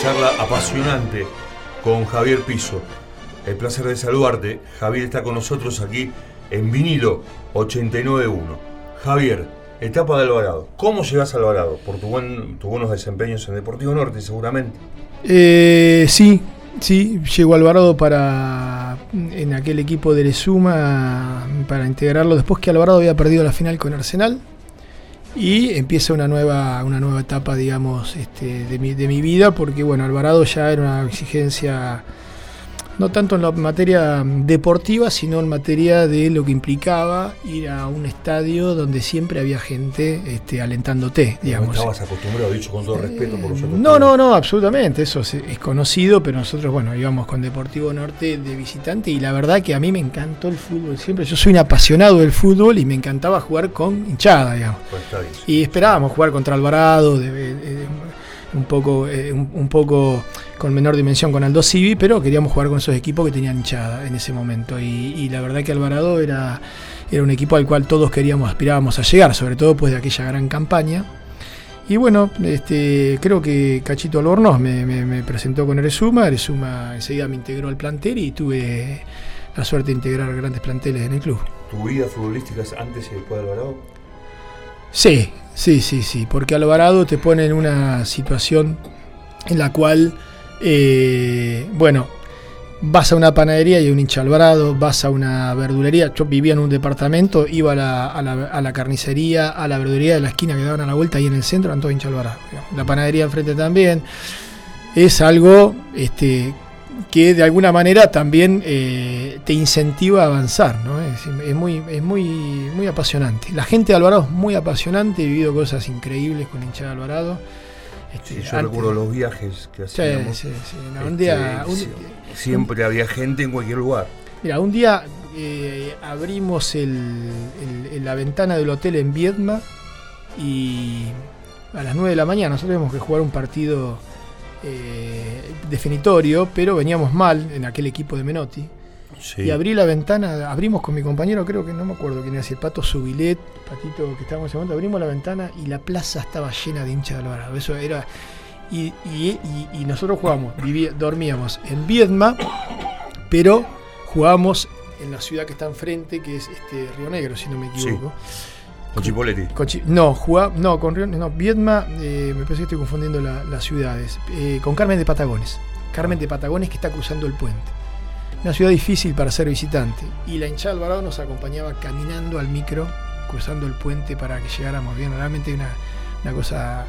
charla apasionante con Javier Piso. El placer de saludarte. Javier está con nosotros aquí en vinilo 89.1. Javier, etapa de Alvarado. ¿Cómo llegas a Alvarado? Por tu buen, tus buenos desempeños en Deportivo Norte, seguramente. Eh, sí, sí, llegó Alvarado para en aquel equipo de Lesuma para integrarlo después que Alvarado había perdido la final con Arsenal y empieza una nueva, una nueva etapa, digamos, este, de, mi, de mi vida, porque bueno, Alvarado ya era una exigencia no tanto en la materia deportiva, sino en materia de lo que implicaba ir a un estadio donde siempre había gente este, alentándote, digamos. ¿Estabas acostumbrado, dicho con todo respeto por los No, no, no, absolutamente, eso es, es, conocido, pero nosotros, bueno, íbamos con Deportivo Norte de visitante y la verdad que a mí me encantó el fútbol siempre. Yo soy un apasionado del fútbol y me encantaba jugar con hinchada, digamos. Pues y esperábamos jugar contra Alvarado, de, de, de, un poco, eh, un, un poco con menor dimensión con Aldo Civi, pero queríamos jugar con esos equipos que tenían hinchada en ese momento. Y, y, la verdad que Alvarado era, era un equipo al cual todos queríamos, aspirábamos a llegar, sobre todo después de aquella gran campaña. Y bueno, este, creo que Cachito Albornoz me, me, me presentó con Eresuma, Eresuma enseguida me integró al plantel y tuve la suerte de integrar grandes planteles en el club. ¿Tu vida futbolística es antes y después de Alvarado? Sí, sí, sí, sí, porque Alvarado te pone en una situación en la cual eh, bueno, vas a una panadería y hay un hincha alvarado, vas a una verdulería. Yo vivía en un departamento, iba a la, a la, a la carnicería, a la verdulería de la esquina que daban a la vuelta ahí en el centro, eran todos hincha. La panadería enfrente también. Es algo este, que de alguna manera también eh, te incentiva a avanzar, ¿no? Es, muy, es muy, muy apasionante. La gente de Alvarado es muy apasionante, he vivido cosas increíbles con hincha Alvarado. Este, sí, yo antes, recuerdo los viajes que hacíamos. Sí, sí. No, un día, este, un, siempre un, había gente en cualquier lugar. Mira, un día eh, abrimos el, el, la ventana del hotel en Viedma y a las 9 de la mañana nosotros teníamos que jugar un partido eh, definitorio, pero veníamos mal en aquel equipo de Menotti. Sí. Y abrí la ventana, abrimos con mi compañero, creo que no me acuerdo quién era, el Pato Subilet, Patito que estábamos en ese momento, abrimos la ventana y la plaza estaba llena de hinchas de Alvarado. Eso era. Y, y, y, y nosotros jugábamos, vivía, dormíamos en Viedma, pero jugábamos en la ciudad que está enfrente, que es este Río Negro, si no me equivoco. Sí. Con Chipoletti. Con Chi no, jugá, no, con Río no, Viedma, eh, me parece que estoy confundiendo la, las ciudades. Eh, con Carmen de Patagones. Carmen de Patagones que está cruzando el puente una ciudad difícil para ser visitante. Y la hinchada Alvarado nos acompañaba caminando al micro, cruzando el puente para que llegáramos bien. Realmente una, una cosa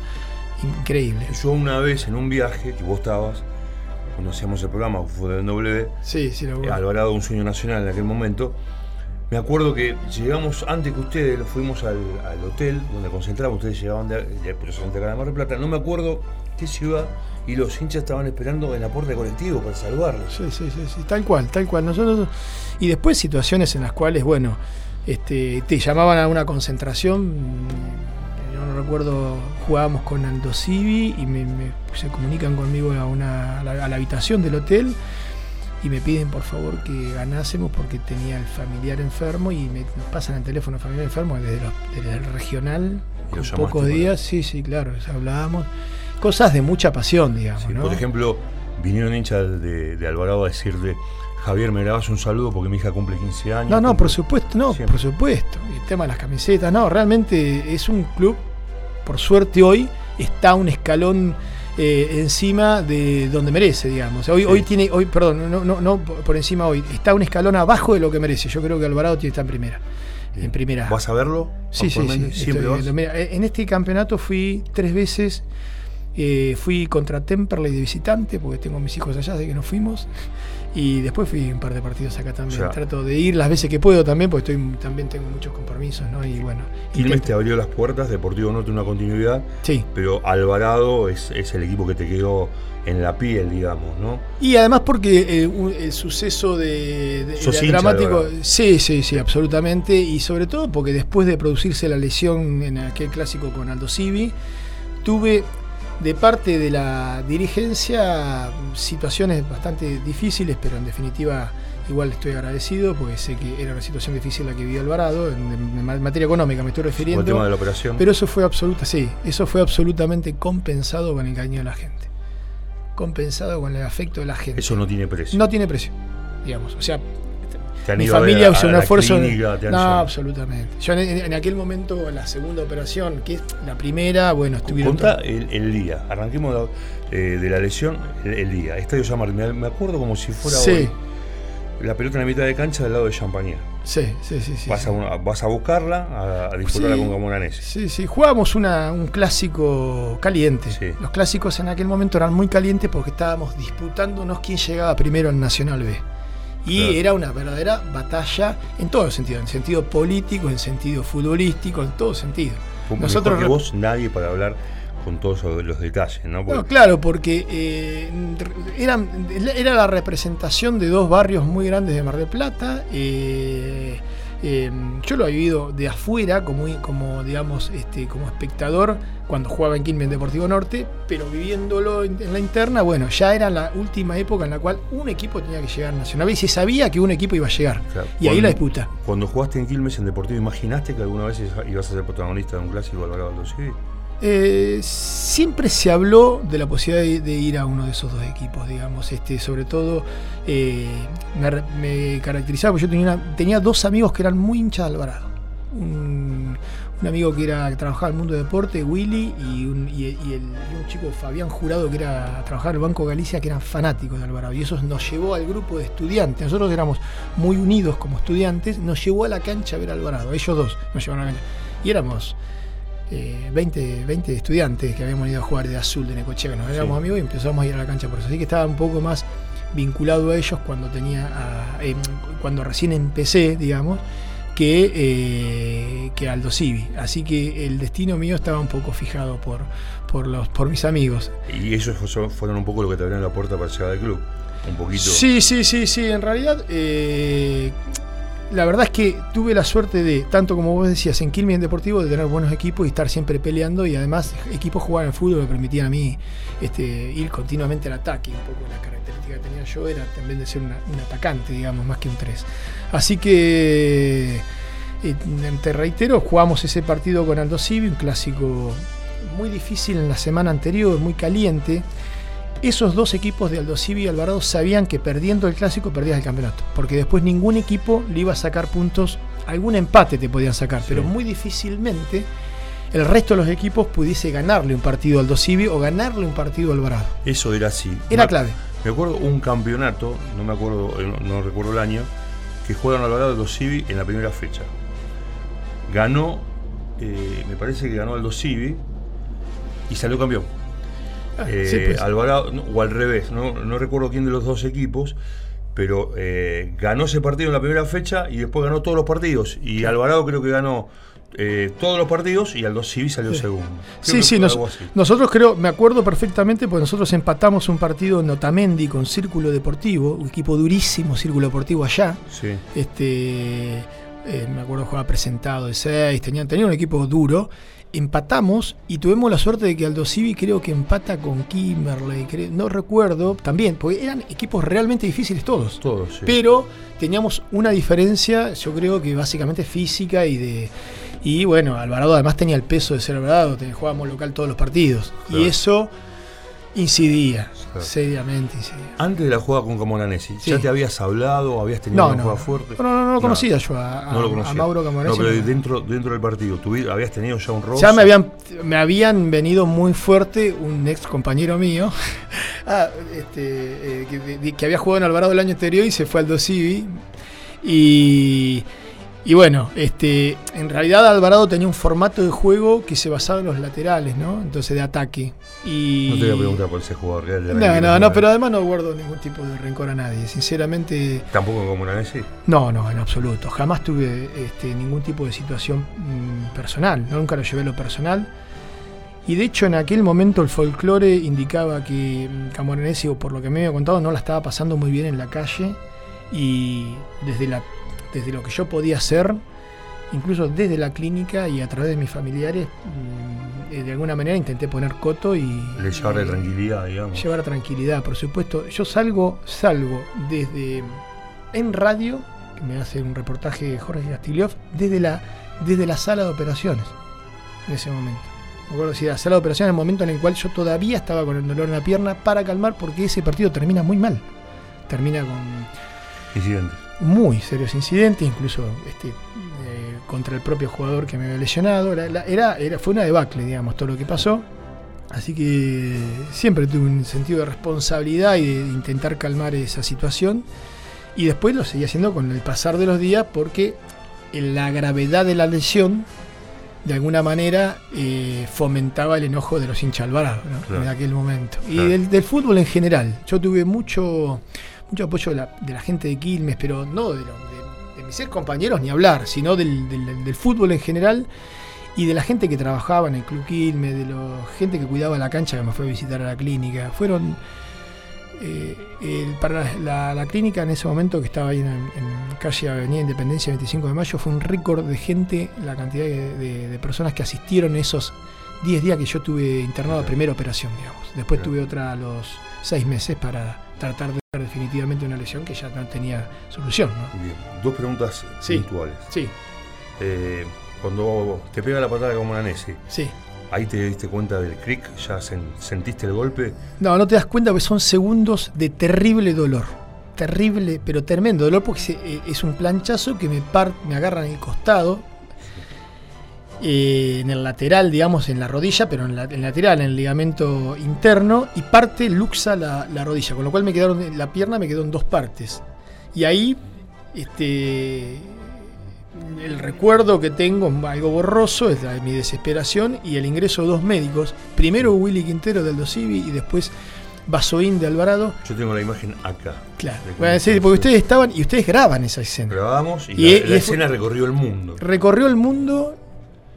increíble. Yo una vez en un viaje, que vos estabas, cuando hacíamos el programa, fue de W, sí, sí, lo Alvarado, un sueño nacional en aquel momento, me acuerdo que llegamos antes que ustedes, fuimos al, hotel donde concentramos, ustedes llegaban de, de, de Mar del Plata, no me acuerdo qué ciudad, y los hinchas estaban esperando en la puerta de colectivo para salvarlos. Sí, sí, sí, sí, tal cual, tal cual. Nosotros y después situaciones en las cuales, bueno, este, te llamaban a una concentración. Yo no recuerdo, jugábamos con Aldo Civi y me, me, se comunican conmigo a, una, a la, a la habitación del hotel y me piden por favor que ganásemos porque tenía el familiar enfermo y me pasan el teléfono familiar enfermo desde, los, desde el regional con pocos días, sí, sí, claro, hablábamos cosas de mucha pasión, digamos. Sí, ¿no? Por ejemplo, vinieron hinchas de, de, Alvarado a decirle, Javier, me grabas un saludo porque mi hija cumple 15 años. No, no, por supuesto, no, Siempre. por supuesto. El tema de las camisetas, no, realmente es un club, por suerte hoy, está un escalón eh, encima de donde merece, digamos. Hoy, sí. hoy tiene, hoy, perdón, no, no, no por encima hoy, está un escalón abajo de lo que merece. Yo creo que Alvarado tiene está en primera. Bien. En primera. ¿Vas a verlo? Sí, sí, sí. Siempre vas. Mira, en este campeonato fui tres veces. Eh, fui contra Temperley de visitante, porque tengo mis hijos allá, así que nos fuimos. Y después fui un par de partidos acá también. O sea, Trato de ir las veces que puedo también, porque estoy, también tengo muchos compromisos, ¿no? Y bueno. Quilmes te abrió las puertas, Deportivo Norte una continuidad. Sí. Pero Alvarado es, es el equipo que te quedó en la piel, digamos, ¿no? Y además porque eh, un, el suceso de, de, de dramático, sí, sí, sí, absolutamente, y sobre todo porque después de producirse la lesión en aquel clásico con Aldo Civi, tuve de parte de la dirigencia situaciones bastante difíciles, pero en definitiva igual estoy agradecido porque sé que era una situación difícil la que vivió Alvarado, en, en materia económica me estoy refiriendo. el tema de la operación. Pero eso fue absoluta, sí, eso fue absolutamente compensado con el cariño de la gente. compensado con el afecto de la gente. Eso no tiene precio. No tiene precio, digamos. O sea, Te han mi ido familia a- hizo a un la esfuerzo. clínica, te han no, llevado. absolutamente. Yo en, en aquel momento, la segunda operación, que es la primera, bueno, estuvieron. Contá el, el día, arranquemos de, eh, de la lesión, el, el día. Estadio San Martín, me, acuerdo como si fuera Sí. hoy. La pelota en la mitad de cancha del lado de Champañá. Sí, sí, sí. vas, sí. a, vas a buscarla, a, a disputarla Sí. con Camoranesi. Sí, sí, jugábamos una- un clásico caliente. Sí. Los clásicos en aquel momento eran muy calientes porque estábamos disputándonos quién llegaba primero al Nacional B. Y Claro. era una verdadera batalla en todo sentido, en sentido político, en sentido futbolístico, en todo sentido. Nosotros Nosotros que rep- vos, nadie para hablar con todos los detalles, ¿no? Porque- No, claro, porque eh, eran, era la representación de dos barrios muy grandes de Mar del Plata. eh, eh, yo lo he vivido de afuera, como, como digamos, este, como espectador, cuando jugaba en Quilmes Deportivo Norte, pero viviéndolo en, en la interna, bueno, ya era la última época en la cual un equipo tenía que llegar a Nacional y se sabía que un equipo iba a llegar. Claro. Y ahí la disputa. Cuando jugaste en Quilmes en Deportivo, ¿imaginaste que alguna vez ibas a ser protagonista de un clásico Alvarado Aldo Civi? Eh, siempre se habló de la posibilidad de, ir a uno de esos dos equipos, digamos. Este, sobre todo, eh, me, caracterizaba, porque yo tenía, una- tenía dos amigos que eran muy hinchas de Alvarado. Un, amigo que era trabajaba en el mundo de deporte, Willy, y un, el, chico, Fabián Jurado, que era trabajar en el Banco Galicia, que eran fanáticos de Alvarado. Y eso nos llevó al grupo de estudiantes. Nosotros éramos muy unidos como estudiantes, nos llevó a la cancha a ver a Alvarado. Ellos dos nos llevaron a la cancha. Y éramos eh, 20, 20 estudiantes que habíamos ido a jugar de azul de Necochea, que nos éramos Sí. amigos y empezamos a ir a la cancha por eso. Así que estaba un poco más vinculado a ellos cuando tenía a- em, cuando recién empecé, digamos, que, eh, que Aldo Civi. Así que el destino mío estaba un poco fijado por, por los, por mis amigos. Y ellos fue- fueron un poco lo que te abrieron la puerta para llegar al club. Un poquito. Sí, sí, sí, sí. En realidad, eh, la verdad es que tuve la suerte de, tanto como vos decías, en Quilmes en Deportivo, de tener buenos equipos y estar siempre peleando. Y además, equipos jugar al fútbol me permitían a mí este, ir continuamente al ataque. Un poco la característica que tenía yo era también de ser un atacante, digamos, más que un 3. Así que, eh, te reitero, jugamos ese partido con Aldo Civi, un clásico muy difícil en la semana anterior, muy caliente. Esos dos equipos de Aldo Civi y Alvarado sabían que perdiendo el clásico perdías el campeonato, porque después ningún equipo le iba a sacar puntos, algún empate te podían sacar, Sí. pero muy difícilmente el resto de los equipos pudiese ganarle un partido al Aldo Civi o ganarle un partido a Alvarado. Eso era así. Era Me- clave. Me acuerdo un campeonato, no me acuerdo, eh, no, no recuerdo el año, que juegan Alvarado Aldo Civi en la primera fecha. Ganó, eh, me parece que ganó Aldo Civi y salió campeón. Ah, Eh, sí, pues. Alvarado, no, o al revés, no, no recuerdo quién de los dos equipos, pero eh, ganó ese partido en la primera fecha y después ganó todos los partidos. Y Alvarado creo que ganó eh, todos los partidos y Aldo Civi salió Sí. segundo. Creo Sí, sí, nos- nosotros creo, me acuerdo perfectamente, porque nosotros empatamos un partido en Otamendi con Círculo Deportivo, un equipo durísimo, Círculo Deportivo allá. Sí. Este, eh, me acuerdo jugaba presentado de 6, tenían, tenían un equipo duro. Empatamos y tuvimos la suerte de que Aldo Civi creo que empata con Kimberley, creo- no recuerdo, también, porque eran equipos realmente difíciles todos. Todos, sí. Pero teníamos una diferencia, yo creo que básicamente física y de. Y bueno, Alvarado además tenía el peso de ser Alvarado, jugábamos local todos los partidos. Claro. Y eso incidía, Claro. seriamente incidía. Antes de la jugada con Camoranesi, Sí. ¿ya te habías hablado? ¿Habías tenido No, una no, jugada fuerte? no, no, no lo No. conocía yo a, a- No lo a conocía. Mauro Camoranesi. No, pero dentro, dentro del partido, ¿tuvi- ¿habías tenido ya un roce? Ya me habían, me habían venido muy fuerte un ex compañero mío ah, este, eh, que había jugado en Alvarado el año anterior y se fue al Dosivi. Y, y bueno, este, en realidad Alvarado tenía un formato de juego que se basaba en los laterales, ¿no? Entonces de ataque. Y, No te voy a preguntar por ese jugador real. de No, no, no, pero además no guardo ningún tipo de rencor a nadie. Sinceramente, Tampoco con Camoranesi. no, no, en absoluto. Jamás tuve este, ningún tipo de situación mm, personal. Nunca lo llevé a lo personal. Y de hecho, en aquel momento el folclore indicaba que mm, Camoranesi, o por lo que me había contado, no la estaba pasando muy bien en la calle. Y desde, la, desde lo que yo podía hacer, incluso desde la clínica y a través de mis familiares, mm, eh, de alguna manera intenté poner coto y. Le llevarle y- tranquilidad, digamos. Llevar tranquilidad, por supuesto. Yo salgo, salgo desde en radio, que me hace un reportaje Jorge Castillov, desde la, desde la sala de operaciones en ese momento. me acuerdo si era sala de operación en el momento en el cual yo todavía estaba con el dolor en la pierna para calmar porque ese partido termina muy mal. Termina con Incidentes. Muy serios incidentes, incluso este, eh, contra el propio jugador que me había lesionado. Era, era, era- fue una debacle, digamos, todo lo que pasó. Así que siempre tuve un sentido de responsabilidad y de intentar calmar esa situación. Y después lo seguí haciendo con el pasar de los días porque la gravedad de la lesión, de alguna manera, eh, fomentaba el enojo de los hinchas ¿no? Claro. en aquel momento. Y Claro. del, del fútbol en general. Yo tuve mucho, mucho apoyo de la, de la gente de Quilmes, pero no de, lo- de- de mis ex compañeros ni hablar, sino del, del- del fútbol en general y de la gente que trabajaba en el Club Quilmes, de la gente que cuidaba la cancha que me fue a visitar a la clínica. Fueron. eh, el- para la, la clínica en ese momento que estaba ahí en, en calle Avenida Independencia 25 de mayo fue un récord de gente, la cantidad de, de- de personas que asistieron esos 10 días que yo tuve internado a primera operación, digamos. Después tuve otra a los 6 meses para tratar de ver definitivamente una lesión que ya no tenía solución. ¿no? Bien. Dos preguntas Sí. puntuales. Sí, Eh, cuando te pega la patada como una Nessi, sí. ahí te diste cuenta del cric, ya sen- sentiste el golpe. No, no te das cuenta porque son segundos de terrible dolor. Terrible, pero tremendo dolor porque se- eh, es un planchazo que me, par, me agarra en el costado, eh, en el lateral, digamos, en la rodilla, pero en, la, en el lateral, en el ligamento interno, y parte luxa la, la rodilla, con lo cual me quedaron, la pierna me quedó en dos partes. Y ahí, este, el recuerdo que tengo, algo borroso, es la mi desesperación y el ingreso de dos médicos. Primero Willy Quintero del Dosivi y después Basoín de Alvarado. Yo tengo la imagen acá. Claro, decir, fue, porque sí. ustedes estaban y ustedes graban esa escena. Grabamos y, Y- la, escena recorrió el mundo. Recorrió el mundo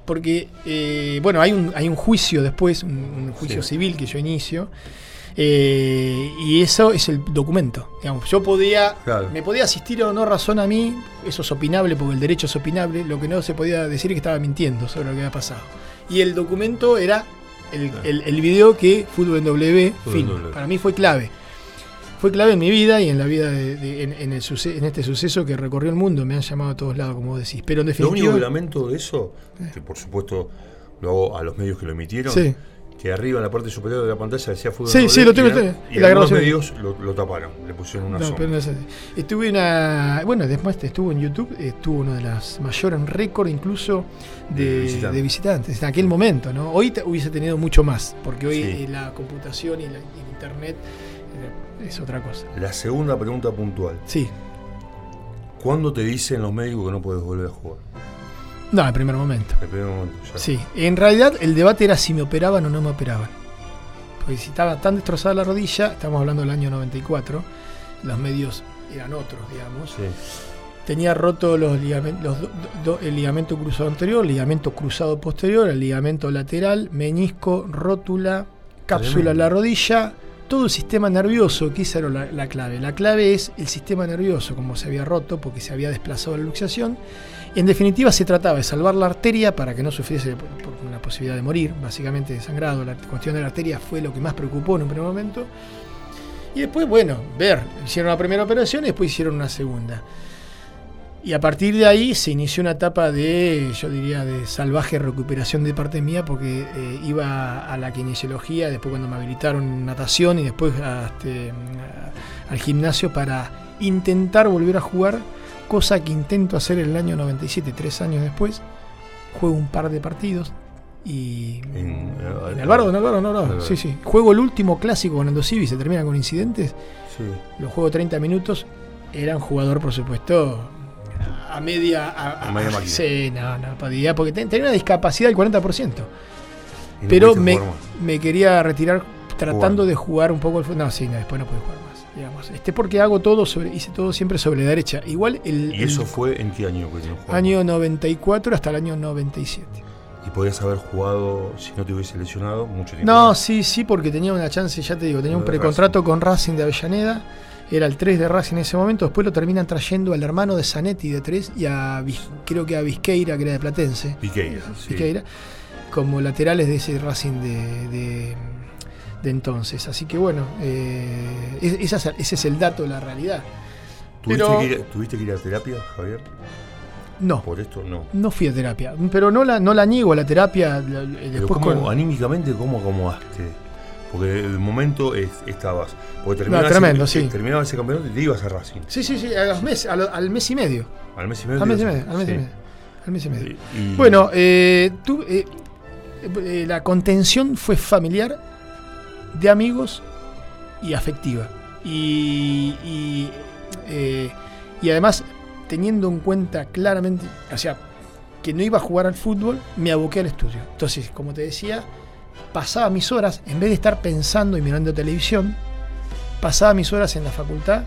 porque, eh, bueno, hay un, hay un juicio después, un, un juicio Sí. civil que yo inicio. eh, y eso es el documento. Digamos, yo podía, Claro. me podía asistir o no razón a mí, eso es opinable porque el derecho es opinable, lo que no se podía decir es que estaba mintiendo sobre lo que había pasado. Y el documento era el, Claro. el- el video que Fútbol en W Fútbol film. en W. Para mí fue clave. Fue clave en mi vida y en la vida de, de- en, en el suce- en este suceso que recorrió el mundo. Me han llamado a todos lados, como decís. Pero en Lo único definitiva. que lamento de eso, que por supuesto lo hago a los medios que lo emitieron, Sí. que arriba en la parte superior de la pantalla decía fútbol. Sí, sí, lo tengo, y. Y La algunos medios lo, lo taparon, le pusieron una No, sombra. pero no así. Estuve una. Bueno, después estuvo en YouTube, estuvo uno de las mayores, récord incluso de, visitantes. En aquel momento, ¿no? Hoy te- hubiese tenido mucho más, porque hoy Sí. la computación y la, y el internet es otra cosa. La segunda pregunta puntual. Sí. ¿Cuándo te dicen los médicos que no puedes volver a jugar? No, en el primer momento. El primer momento, ya. Sí. En realidad, el debate era si me operaban o no me operaban. Porque si estaba tan destrozada la rodilla, estamos hablando del año 94, los medios eran otros, digamos. Sí. Tenía roto los ligamentos, los do- do- el ligamento cruzado anterior, el ligamento cruzado posterior, el ligamento lateral, menisco, rótula, cápsula en la rodilla, todo el sistema nervioso, que era la, la clave. La clave es el sistema nervioso, como se había roto porque se había desplazado la luxación. En definitiva, se trataba de salvar la arteria para que no sufriese por, una posibilidad de morir, básicamente de sangrado. La cuestión de la arteria fue lo que más preocupó en un primer momento. Y después, bueno, ver, hicieron la primera operación y después hicieron una segunda. Y a partir de ahí se inició una etapa de, yo diría, de salvaje recuperación de parte mía, porque eh, iba a la kinesiología, después cuando me habilitaron natación y después a, este, a- al gimnasio para intentar volver a jugar, cosa que intento hacer en el año 97, tres años después. Juego un par de partidos y... En, eh, En Alvarado, en Alvarado, no, no, sí, sí. Juego el último clásico con Ando Civi, se termina con incidentes Sí. lo juego 30 minutos, era un jugador, por supuesto, a media. A, A media máquina. Sí, no, no podía, porque ten- tenía una discapacidad del 40%. Y no pero me, quería retirar tratando de jugar un poco el fútbol. No, sí, no, después no pude jugar más. Digamos. Este, porque hago todo sobre, hice todo siempre sobre la derecha. Igual el, ¿Y el eso fue en qué año que no año 94 hasta el año 97. Y podías haber jugado, si no te hubiese lesionado, mucho tiempo. No, sí, sí, porque tenía una chance, ya te digo, tenía un precontrato con Racing de Avellaneda. Era el 3 de Racing en ese momento. Después lo terminan trayendo al hermano de Zanetti de 3 y a creo que a Vizqueira, que era de Platense. Piqueira, sí. Vizqueira, como laterales de ese Racing de, de- de entonces. Así que bueno, eh, esa ese es el dato, la realidad. ¿Tuviste, Pero- que ir, ¿Tuviste que ir a terapia, Javier? No. Por esto no. No fui a terapia. Pero no la, no la niego a la terapia. Pero Después ¿cómo, con- anímicamente, ¿cómo acomodaste? Porque el momento es- estabas. Porque terminaba, tremendo, ese, sí. terminaba ese campeonato y te ibas a Racing. Sí, sí, sí, a los meses, a lo- al mes y medio. Al mes y medio. Al mes y medio, al mes y medio. Al mes y medio. Y- y- Bueno, eh, tú, eh, eh, la contención fue familiar, de amigos y afectiva. Y, y, eh, y además, teniendo en cuenta claramente, o sea, que no iba a jugar al fútbol, me aboqué al estudio. Entonces, como te decía, pasaba mis horas, en vez de estar pensando y mirando televisión, pasaba mis horas en la facultad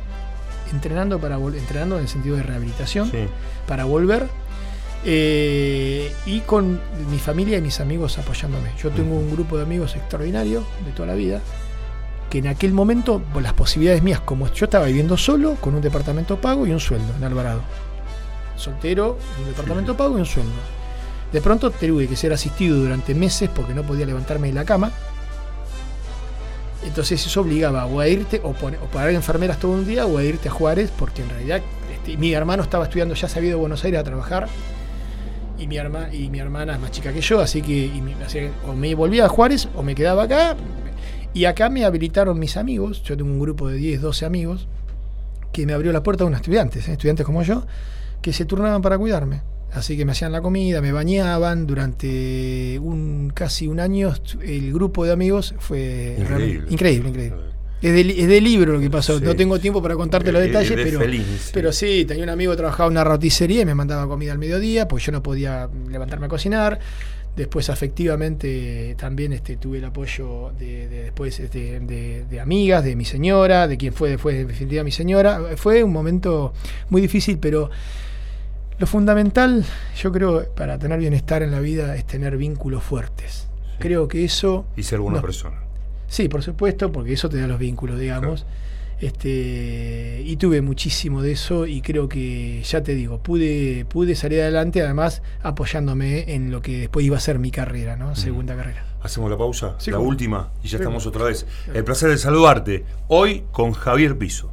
entrenando para entrenando en el sentido de rehabilitación sí. para volver eh, y con mi familia y mis amigos apoyándome. Yo tengo un grupo de amigos extraordinario de toda la vida que en aquel momento por las posibilidades mías, como yo estaba viviendo solo, con un departamento pago y un sueldo en Alvarado. Soltero, un departamento pago y un sueldo. De pronto tuve que ser asistido durante meses porque no podía levantarme de la cama. Entonces eso obligaba o a irte o, pon- o pagar enfermeras todo un día o a irte a Juárez porque en realidad este, mi hermano estaba estudiando, ya se había Buenos Aires a trabajar y mi, herma, y mi hermana es más chica que yo, así que o me volvía a Juárez o me quedaba acá. Y acá me habilitaron mis amigos, yo tengo un grupo de 10, 12 amigos, que me abrió la puerta a unos estudiantes, ¿eh? estudiantes como yo, que se turnaban para cuidarme. Así que me hacían la comida, me bañaban. Durante un casi un año el grupo de amigos fue Increíble. increíble, increíble. Es de, es de libro lo que pasó. Sí. No tengo tiempo para contarte los detalles, de pero, sí. pero sí, tenía un amigo que trabajaba en una roticería y me mandaba comida al mediodía, pues yo no podía levantarme a cocinar. Después, afectivamente, también este, tuve el apoyo de, de- después este, de, de amigas, de mi señora, de quien fue después, en definitiva, mi señora. Fue un momento muy difícil, pero lo fundamental, yo creo, para tener bienestar en la vida es tener vínculos fuertes. Creo que eso Y ser buena persona. Sí, por supuesto, porque eso te da los vínculos, digamos. Este, y tuve muchísimo de eso y creo que, ya te digo, pude, pude salir adelante, además apoyándome en lo que después iba a ser mi carrera, ¿no? Segunda carrera. Hacemos la pausa, Sí, la cómo. última, y ya Sí, estamos otra vez. El placer de saludarte. Hoy con Javier Piso.